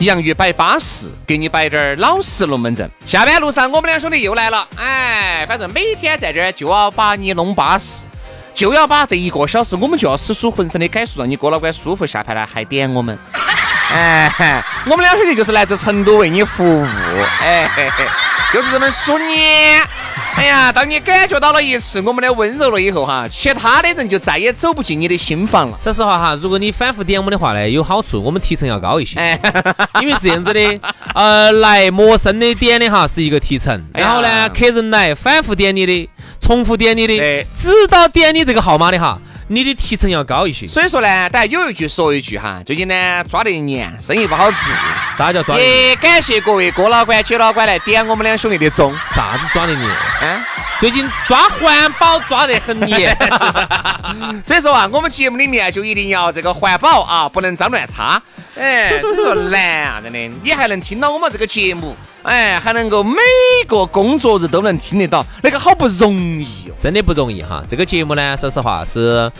洋芋摆巴适，给你摆点儿老实龙门阵。下班路上，我们两兄弟又来了。哎，反正每天在这儿就要把你弄巴适，就要把这一个小时，我们就要使出浑身的解数，让你哥老倌舒服。下盘来还点我们。哎，我们两兄弟就是来自成都为你服务。哎，就是这么数年。哎呀，当你感觉到了一次我们的温柔了以后哈，其他的人就再也走不进你的心房了。说实话哈，如果你反复点我们的话呢，有好处，我们提成要高一些。哎，因为是这样子的，呃，来陌生的点的哈是一个提成，然后呢，客人来反复点你的，重复点你的对，直到点你这个号码的哈，你的提成要高一些。所以说呢，大家有一句说一句哈，最近呢抓得严，生意不好做。啥叫抓的？也感谢各位哥老倌、姐老倌来点我们两兄弟的钟。啥子抓得严？啊，最近抓环保抓得很严。所以说啊，我们节目里面就一定要这个环保啊，不能脏乱差。哎，所以说难啊，真的。你还能听到我们这个节目，哎，还能够每个工作日都能听得到，那个好不容易哦。真的不容易哈。这个节目呢，说实话是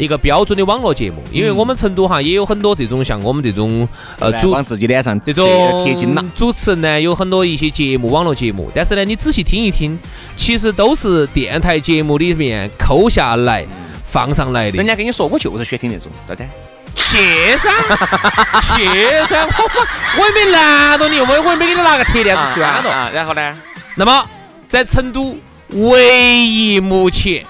一个标准的网络节目，因为我们成都哈也有很多这种像我们这种呃主往自己脸上这种贴金了。主持人呢有很多一些节目，网络节目，但是呢，你仔细听一听，其实都是电台节目里面抠下来放上来的人。家跟你说，我就是喜欢听那种，对不对？去噻，去噻，我我我也没拦着你，我我也没给你拿个铁链子拴着。啊，然后呢？那么，在成都唯一目前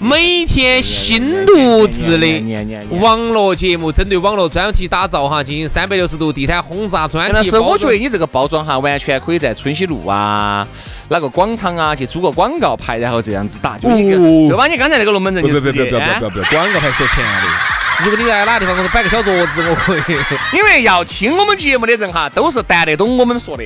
每天新录制的网络节目，针对网络专题打造哈，进行三百六十度地毯轰炸专题。但是我觉得你这个包装哈，完全可以在春熙路啊，哪个广场啊去租个广告牌，然后这样子打，就就把你刚才那个龙门阵不不就直接不不不要不要，广告牌说钱的。如果你在哪个地方给我摆个小桌子，我可以。因为要听我们节目的人哈，都是谈得懂我们说的，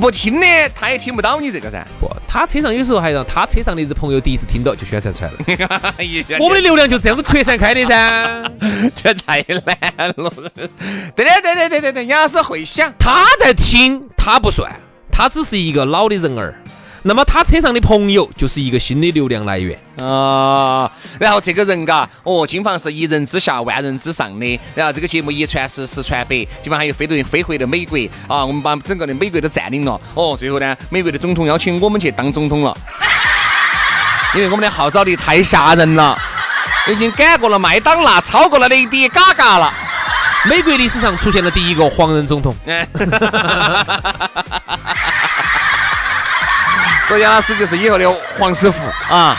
不听的他也听不到你这个噻。不，他车上有时候还让他车上的朋友第一次听到就宣传出来了。我我们的流量就这样子扩散开的噻。这太难了。对对对对对对对，杨老师会想，他在听，他不算，他只是一个老的人儿。那么他车上的朋友就是一个新的流量来源。啊，然后这个人嘎，哦，金房是一人之下万人之上的，然后这个节目一传十，十传百，基本上还有飞对飞回了美国啊，我们把整个的美国都占领了，哦，最后呢，美国的总统邀请我们去当总统了，因为我们的号召力太吓人了，已经赶过了麦当娜，超过了雷迪嘎嘎了。美国历史上出现了第一个黄人总统。杨老师就是以后的黄师傅啊。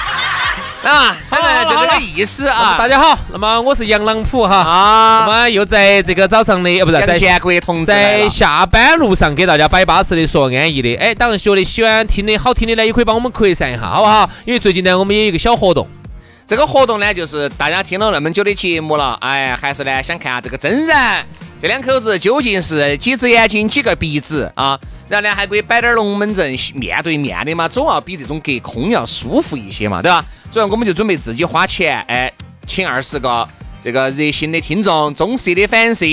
啊，反正就这个意思啊。大家好，那么我是杨朗普哈，那啊，么又在这个早上的，呃，不是在杨建国同志在下班路上给大家摆巴适的说安逸的。哎，当然学的喜欢听的好听的呢，也可以帮我们扩散一下，好不好？因为最近呢，我们也有一个小活动。这个活动呢，就是大家听了那么久的节目了，哎，还是呢想看下这个真人，这两口子究竟是几只眼睛几个鼻子啊？然后呢，还可以摆点龙门阵，面对面的嘛，总要比这种隔空要舒服一些嘛，对吧？所以我们就准备自己花钱，哎，请二十个这个热心的听众、忠实的粉丝，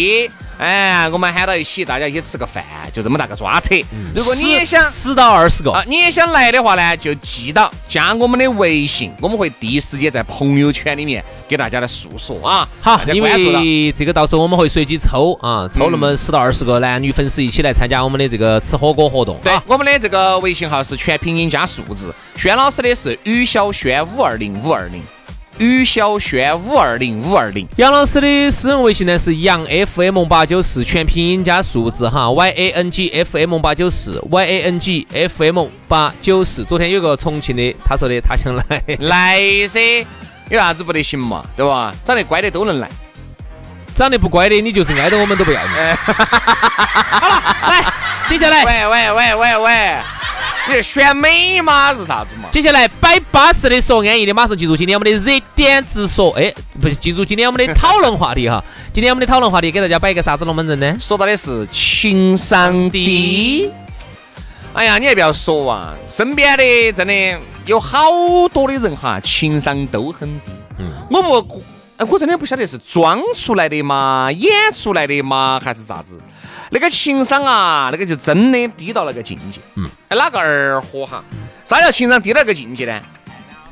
哎，我们喊到一起，大家一起吃个饭，就这么大个抓扯。如果你也想十到二十个啊，你也想来的话呢，就记到加我们的微信，我们会第一时间在朋友圈里面给大家来诉说啊。好因为这个到时候我们会随机抽啊，抽那么十到二十个男女粉丝一起来参加我们的这个吃火锅活动。对啊，我们的这个微信号是全拼音加数字，轩老师的是于小轩五二零五二零，于小轩五二零五二零。杨老师的私人微信呢是杨 FM 八九四，全拼音加数字哈，Y A N G F M 八九四，Y A N G F M 八九四。昨天有个重庆的，他说的他想来，来噻，有啥子不得行嘛？对吧？长得乖的都能来。长得不乖的你就是挨着我们都不要你。好了，来，接下来喂喂喂喂喂，你选美吗？是啥子嘛？接下来摆巴适的说安逸的，马上记住今天我们的热点直说，哎，不是记住今天我们的 讨论话题哈。今天我们的讨论话题给大家摆一个啥子龙门阵呢？说到的是情商低。哎呀，你还不要说啊，身边的真的有好多的人哈，情商都很低。嗯，我不，哎我真的不晓得是装出来的嘛，演出来的嘛，还是啥子？那个情商啊，那个就真的低到那个境界。嗯，哎，哪个二货哈？啥叫情商低到那个境界呢？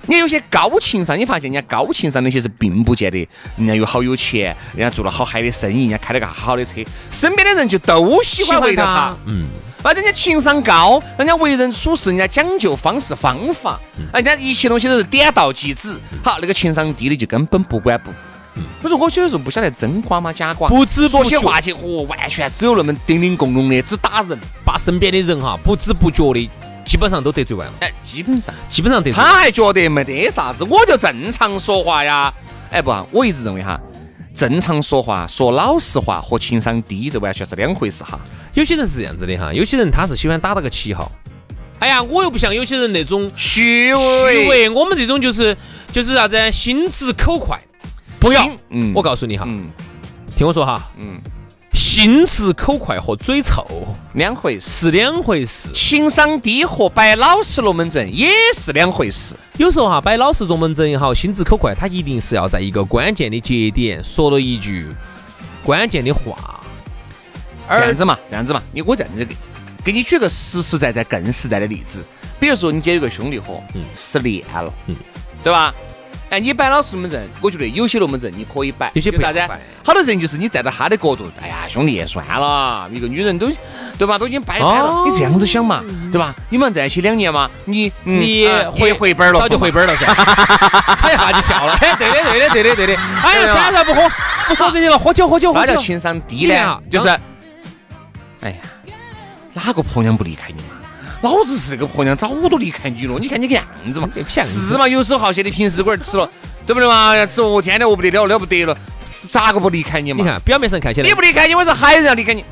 你有些高情商，你发现人家高情商那些是并不见得人家有好有钱，人家做了好嗨的生意，人家开了个好好的车，身边的人就都喜欢围着他。嗯，啊，人家情商高，人家为人处事，人家讲究方式方法，啊，人家一切东西都是点到即止。好，那个情商低的就根本不管不。不是，我有时候不晓得真瓜吗？假瓜？不知不觉话去，哦，完全只有那么叮叮咣咣的，只打人。把身边的人哈不知不觉的基本上都得罪完了，哎，基本上。基本上得罪。他还觉得没得啥子，我就正常说话呀。哎不，我一直认为哈，正常说话、说老实话和情商低这完全是两回事哈。有些人是这样子的哈，有些人他是喜欢打那个旗号。哎呀，我又不像有些人那种虚伪虚伪，我们这种就是就是啥子，心直口快。不要，嗯我告诉你哈，嗯听我说哈，嗯，心直口快和嘴臭两回事。是两回事。情商低和摆老实龙门阵也是两回事。有时候哈，摆老实龙门阵也好，心直口快，他一定是要在一个关键的节点说了一句关键的话。这样子嘛，这样子嘛，你我这样子给给你举个实实在在、更实在的例子，比如说你今天有个兄弟伙，嗯失恋了，嗯对吧？哎，你摆老实龙门阵，我觉得有些龙门阵你可以摆，有些不啥子？好多人就是你站在他的角度，哎呀，兄弟，算了，一个女人都，对吧？都已经掰开了，哦你这样子想嘛，对吧？你们在一起两年嘛，你嗯你啊回回本了，早就回本了噻。他一下就笑了，哎，对的，对的，对的，对的。哎呀，算了，不喝，不说这些了，喝酒，喝酒，喝酒。啥叫情商低呢？就是，哎呀，哪个婆娘不离开你嘛？老子是那个婆娘，早都离开你了。你看你个样子嘛，是嘛？游手好闲的平时馆吃了，对不对嘛？要吃哦天天饿不得了，了不得了，咋个不离开你嘛？你看，表面上看起来你，不离开你，为啥还有人要离开你？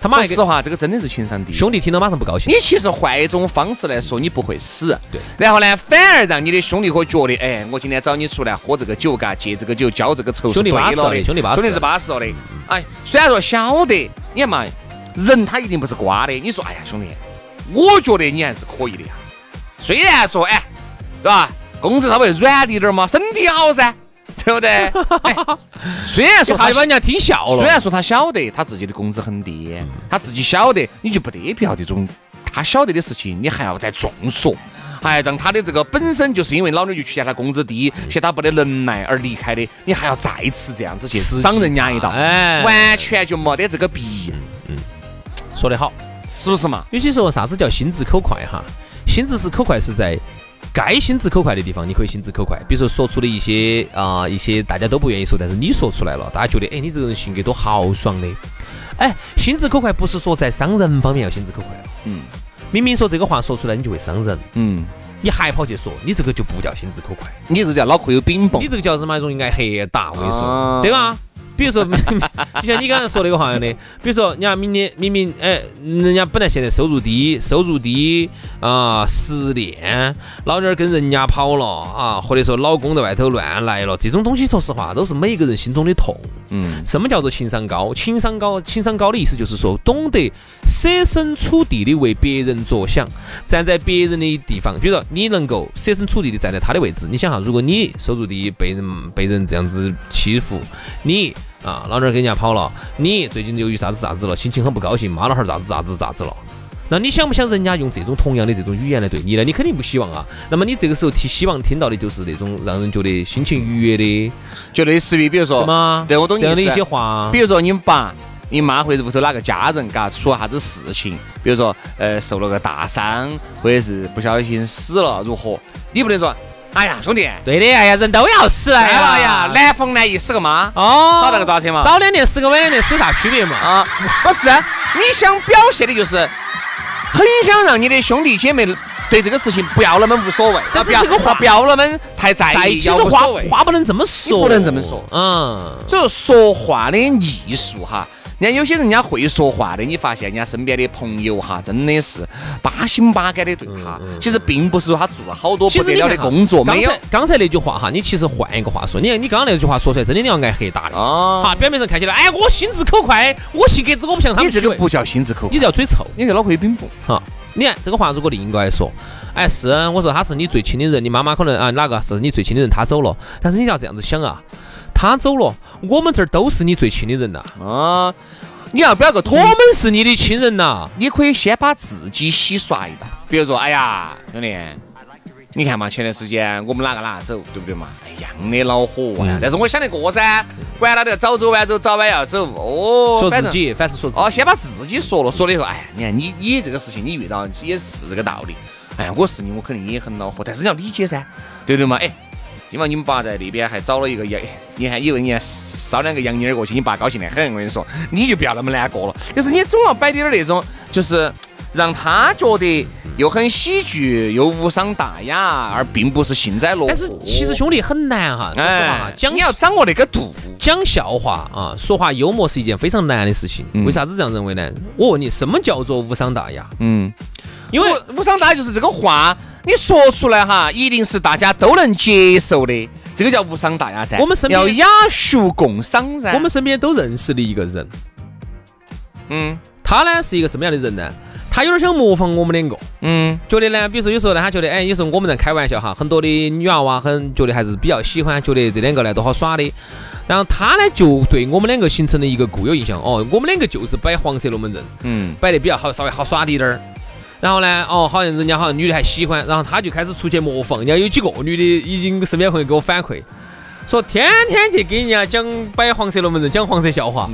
他妈说实话，这个真的是情商低。兄弟听到马上不高兴。你其实换一种方式来说，你不会死。对。然后呢，反而让你的兄弟伙觉得，哎，我今天找你出来喝这个酒，嘎，借这个酒，浇这个仇兄弟巴适了的兄弟巴适兄弟是巴适了的。哎，虽然说晓得，你看嘛，人他一定不是瓜的。你说，哎呀，兄弟，我觉得你还是可以的呀。虽然说，哎，对吧？工资稍微软滴点儿嘛，身体好噻，对不对？哎，虽然说他把人家听笑了。虽然说他晓得他自己的工资很低，他自己晓得，你就不得必要这种他晓得的事情，你还要再重说，还让他的这个本身就是因为老娘就去嫌他工资低，嫌他不得能耐而离开的，你还要再次这样子去伤人家一道，哎完全就没得这个必要，嗯说得好。是不是嘛？有些时候啥子叫心直口快哈？心直是口快是在该心直口快的地方，你可以心直口快。比如说说出的一些啊、一些大家都不愿意说，但是你说出来了，大家觉得哎你这个人性格多豪爽的。哎，心直口快不是说在伤人方面要心直口快，嗯明明说这个话说出来你就会伤人，嗯，你还跑去说，你这个就不叫心直口快，你这叫脑壳有饼崩你，这个叫什么？容易挨黑打，我跟你说，啊对吧？比如说，就像你刚才说那个话样的，比如说，你看明年明明哎，人家本来现在收入低，收入低啊、失恋，老娘儿跟人家跑了啊，或者说老公在外头乱来了，这种东西，说实话都是每个人心中的痛。嗯什么叫做情商高？情商高，情商高的意思就是说，懂得设身处地的为别人着想，站在别人的地方，比如说你能够设身处地的站在他的位置，你想哈，如果你收入低，被人被人这样子欺负，你啊，老娘儿跟人家跑了，你最近由于啥子啥子了，心情很不高兴，骂老汉儿咋子咋子咋子了。那你想不想人家用这种同样的这种语言来对你呢？你肯定不希望啊。那么你这个时候提希望听到的就是那种让人觉得心情愉悦的，就类似于比如说对，我懂你这样的一些话比。如说你爸、你妈或者屋头哪个家人，嘎，出了啥子事情，比如说呃受了个大伤，或者是不小心死了，如何？你不能说，哎呀，兄弟，对的，哎呀，人都要死，哎呀呀，男逢男一死个妈，哦，找那个咋车嘛？早两年死个晚两年死有啥区别嘛？啊，不是，你想表现的就是很想让你的兄弟姐妹对这个事情不要那么无所谓，不要但是这个话不要那么太在意，在其实话。话不能这么说，你不能这么说嗯，所以说说话的艺术哈，人家有些人家会说话的，你发现人家身边的朋友哈，真的是八心八肝的对他。其实并不是说他做了好多不得了的工作，没有刚才那句话哈，你其实换一个话说，你看你刚刚那句话说出来，真的你要挨黑打的。啊。哈，表面上看起来，哎，我心直口快，我性格子我不像他们你这个不叫心直口快，你这叫嘴臭。你这脑壳有病不？哈，你看这个话，如果另一个来说，哎，是我说他是你最亲的人，你妈妈可能啊哪个是你最亲的人，他走了，但是你要这样子想啊，他走了，我们这儿都是你最亲的人呐，啊，你要表个图我们是你的亲人呐。你可以先把自己洗刷一道，比如说，哎呀，兄弟，你看嘛，前段时间我们哪个哪个走，对不对嘛？一样的恼火嗯呀。但是我想得过噻，管他的，早走晚走，早晚要走。哦。说自己，凡是说哦，先把自己说了，说了以后，哎，你看你你这个事情你遇到也是这个道理。哎呀，我是你，我肯定也很恼火，但是你要理解噻，对不对嘛？哎，因为你们爸在那边还找了一个洋，你还以为你还捎两个洋妮儿过去，你爸高兴得很。我跟你说，你就不要那么难过了。就是你总要摆点儿那种，就是让他觉得又很喜剧，又无伤大雅，而并不是幸灾乐祸。但是其实兄弟很难哈，说实话哈哎，，讲你要掌握那个度。讲笑话啊，说话幽默是一件非常难的事情。为啥子这样认为呢？我问你，什么叫做无伤大雅？嗯，因为无无伤大雅就是这个话，你说出来哈，一定是大家都能接受的，这个叫无伤大雅噻。我们身边要雅俗共赏噻。我们身边都认识的一个人，嗯他呢是一个什么样的人呢？他有点想模仿我们两个，嗯觉得呢，比如说有时候呢，他觉得，哎，有时候我们在开玩笑哈，很多的女娃娃很觉得还是比较喜欢，觉得这两个呢都好耍的。然后他呢就对我们两个形成了一个固有印象，哦，我们两个就是摆黄色龙门阵，嗯，摆得比较好，稍微好耍滴点儿。然后呢，哦，好像人家好像女的还喜欢，然后他就开始出去模仿。人家有几个女的已经身边朋友给我反馈，说天天去给人家讲摆黄色龙门阵，讲黄色笑话，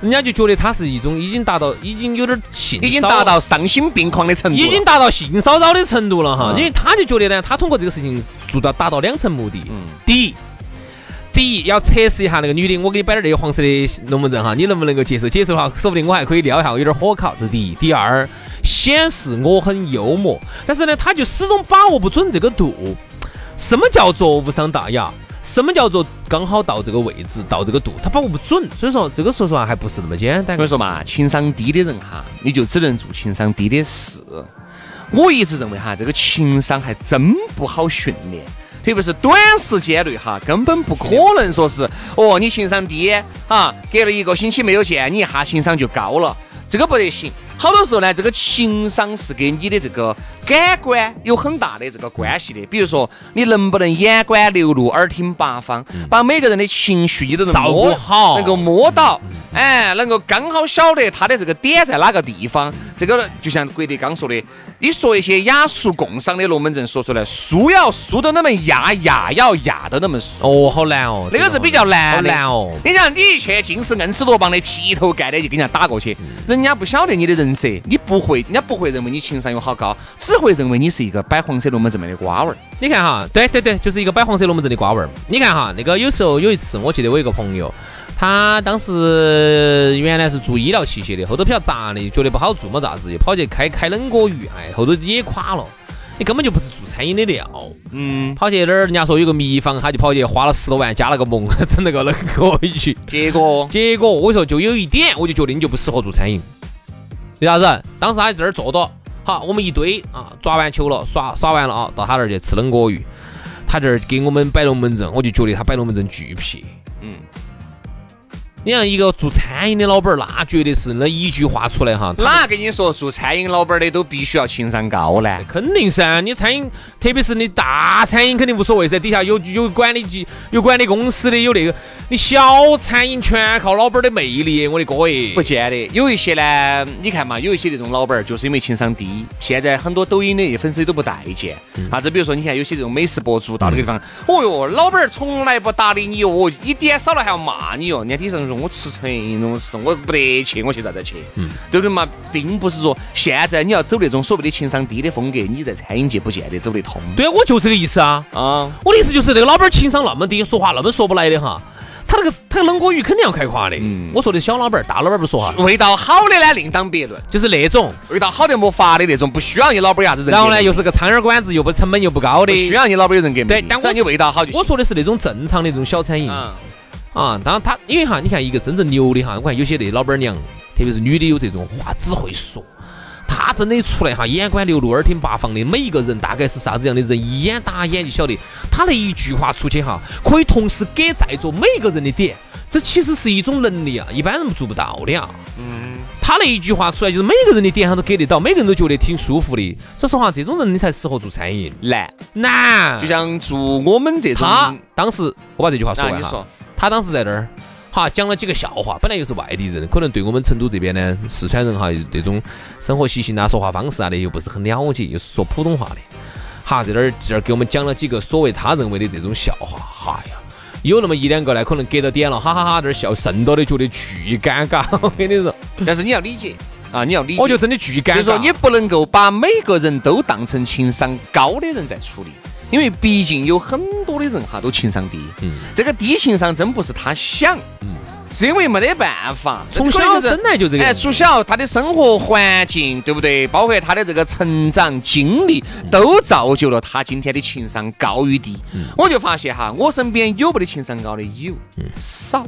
人家就觉得他是一种已经达到，已经有点性，已经达到丧心病狂的程度。已经达到性骚扰的程度了哈。嗯因为他就觉得呢，他通过这个事情做到达到两层目的。嗯第一。第一，要测试一下那个女的，我给你摆点那个黄色的龙门阵哈，你能不能够接受？接受的话，说不定我还可以撩一下，我有点火烤。这是第一。第二，显示我很幽默，但是呢，他就始终把握不准这个度。什么叫做无伤大雅？什么叫做刚好到这个位置，到这个度，他把握不准。所以说，这个说实话还不是那么简单所以。说嘛，情商低的人哈，你就只能做情商低的事。我一直认为哈，这个情商还真不好训练，特别是短时间内哈，根本不可能说是哦，你情商低哈，隔了一个星期没有见，你一下情商就高了，这个不得行。好多时候呢，这个情商是跟你的这个感官有很大的这个关系的。比如说，你能不能眼观六路，耳听八方，把每个人的情绪你都能照顾摸好能够摸到，哎，能够刚好晓得他的这个点在哪个地方。这个就像郭德纲说的，你说一些雅俗共赏的龙门阵说出来，输要输得那么雅，雅要雅得那么俗。哦，好难哦，那个是比较难好难哦。你想，你一去尽是硬吃多棒的劈头盖脸就给人家打过去，人家不晓得你的人设，你不会，人家不会认为你情商有好高，只会认为你是一个摆黄色龙门阵的瓜娃儿。你看哈，对对对，就是一个摆黄色龙门阵的瓜娃儿。你看哈，那个有时候有一次，我记得我一个朋友，他当时原来是做医疗器械的，后头比较杂的，觉得不好做嘛，咋子，又跑去开开冷锅鱼，哎，后头也垮了。你根本就不是做餐饮的料，嗯，跑去那儿，人家说有个秘方，他就跑去花了十多万加了个盟，整了个冷锅鱼。结果结果我说就有一点，我就觉得你就不适合做餐饮。为啥子？当时他在这儿坐到，好，我们一堆啊，抓完球了，耍耍完了啊，到他那儿去吃冷锅鱼。他这儿给我们摆龙门阵，我就觉得他摆龙门阵巨撇。嗯，你像一个做餐饮的老板儿，那绝对是那一句话出来哈，他哪跟你说做餐饮老板的都必须要情商高呢？肯定噻，你餐饮，特别是你大餐饮肯定无所谓噻，底下有有管理级、有管理公司的，有那个。你小餐饮全靠老板的魅力，我的哥耶！不见得，有一些呢，你看嘛，有一些那种老板儿就是因为情商低，现在很多抖音的粉丝都不待见。啥子？比如说，你看有些这种美食博主到那个地方，哦哟，老板儿从来不搭理你哦，一点少了还要骂你哦。人家底上说，我吃成那种事，我不得去，我去咋子去？嗯，对不对嘛？并不是说现在你要走那种所谓的情商低的风格，你在餐饮界不见得走得通。对啊，我就这个意思啊。啊，我的意思就是那个老板儿情商那么低，说话那么说不来的哈。他那个他冷锅鱼肯定要开夸的。嗯，我说的小老板儿、大老板儿不说话。味道好的呢，另当别论，就是那种味道好的没法的那种，不需要你老板儿啥子人。然后呢，又是个苍蝇馆子，又不成本又不高的，需要你老板儿有人给。对，但我你味道好就。我说的是那种正常的这种小餐饮。啊，当然他因为哈，你看一个真正牛的哈，我看有些那老板娘，特别是女的有这种话只会说。他真的出来哈，眼观六路，耳听八方的，每一个人大概是啥子样的人，一眼打眼就晓得。他那一句话出去哈，可以同时给在座每一个人的点，这其实是一种能力啊，一般人做不到的啊。嗯。他那一句话出来，就是每个人的点他都给得到，每个人都觉得挺舒服的。说实话，这种人你才适合做餐饮。难难，就像做我们这种。他当时我把这句话说完哈，他当时在那儿。哈，讲了几个笑话，本来又是外地人，可能对我们成都这边呢，四川人哈，这种生活习性啊、说话方式啊的又不是很了解，又是说普通话的。哈，在那儿这儿给我们讲了几个所谓他认为的这种笑话。哈呀，有那么一两个呢，可能给到点了，哈哈哈，这儿笑剩到的觉得巨尴尬。我跟你说，但是你要理解啊，你要理解，我觉得真的巨尴尬。就是说你不能够把每个人都当成情商高的人在处理。因为毕竟有很多的人哈都情商低，嗯，这个低情商真不是他想，嗯，是因为没得办法，从小生来就这个，哎，从小他的生活环境对不对？包括他的这个成长经历，都造就了他今天的情商高与低。我就发现哈，我身边有没得情商高的？有，少。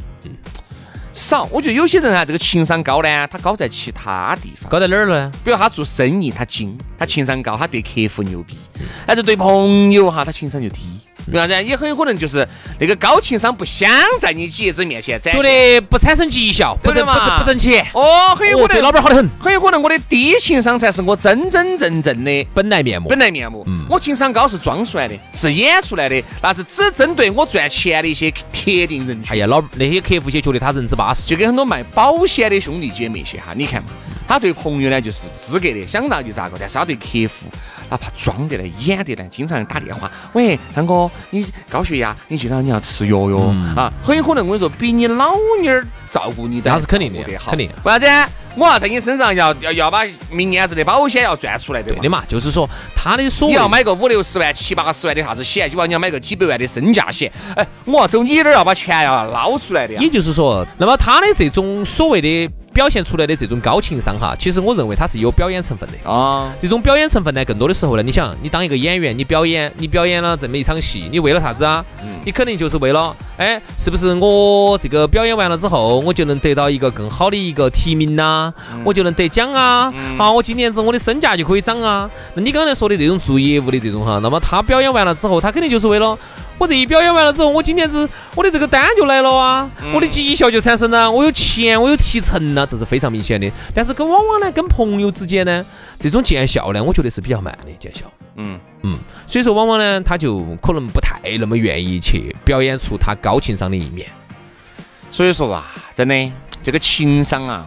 少，我觉得有些人啊，这个情商高呢，他高在其他地方。高在哪儿呢？比如他做生意，他精，他情商高，他对客户牛逼。但是对朋友哈，他情商就低。为啥子？也很有可能就是那个高情商不想在你姐子面前展现，觉得不产生绩效，不挣不不挣钱。哦，很有可能对老板好得很，很有可能我的低情商才是我真真正正的本来面目。本来面目，我情商高是装出来的，是演出来的，那是只针对我赚钱的一些特定人群。哎呀，老那些客户些觉得他人之巴适，就跟很多卖保险的兄弟姐妹些哈，你看嘛，他对朋友呢就是资格的，想咋就咋个，但是他对客户。哪怕装的呢，演的呢，经常打电话。喂，张哥，你高血压，你记得你要吃药哟啊！很有可能我跟你说，比你老妞儿照顾你的那是肯定的，肯定。为啥子？我要在你身上要要要把明年子的保险要赚出来，对对的嘛，就是说他的所你要买个五六十万、七八十万的啥子险，就把你要买个几百万的身价险。哎，我要走你这儿要把钱要捞出来的。也就是说，那么他的这种所谓的。表现出来的这种高情商哈，其实我认为它是有表演成分的啊。这种表演成分呢，更多的时候呢，你想，你当一个演员，你表演，你表演了这么一场戏，你为了啥子啊？你肯定就是为了，哎，是不是我这个表演完了之后，我就能得到一个更好的一个提名呐？我就能得奖啊？好，我今年子我的身价就可以涨啊？那你刚才说的这种做业务的这种哈，那么他表演完了之后，他肯定就是为了。我这一表演完了之后，我今年子我的这个单就来了啊，我的绩效就产生了，我有钱，我有提成了，这是非常明显的。但是跟往往呢，跟朋友之间呢，这种见效呢，我觉得是比较慢的见效。嗯嗯，所以说往往呢，他就可能不太那么愿意去表演出他高情商的一面。所以说吧，真的这个情商啊。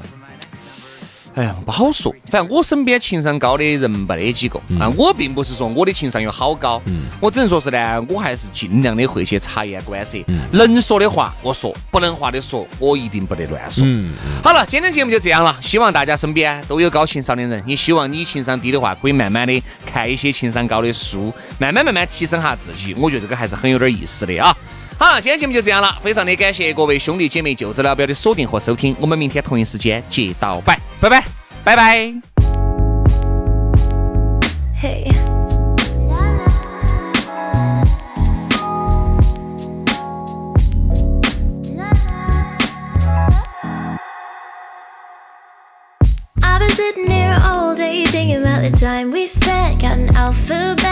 哎呀，不好说。反正我身边情商高的人没得几个啊。我并不是说我的情商有好高，我只能说是呢，我还是尽量的会去察言观色。能说的话我说，不能话的说，我一定不得乱说。好了，今天节目就这样了。希望大家身边都有高情商的人。也希望你情商低的话，可以慢慢的看一些情商高的书，慢慢慢慢提升下自己。我觉得这个还是很有点意思的啊。好，今天节目就这样了，非常的感谢各位兄弟姐妹、舅子老表的锁定和收听，我们明天同一时间接到拜，拜拜，拜拜。After all history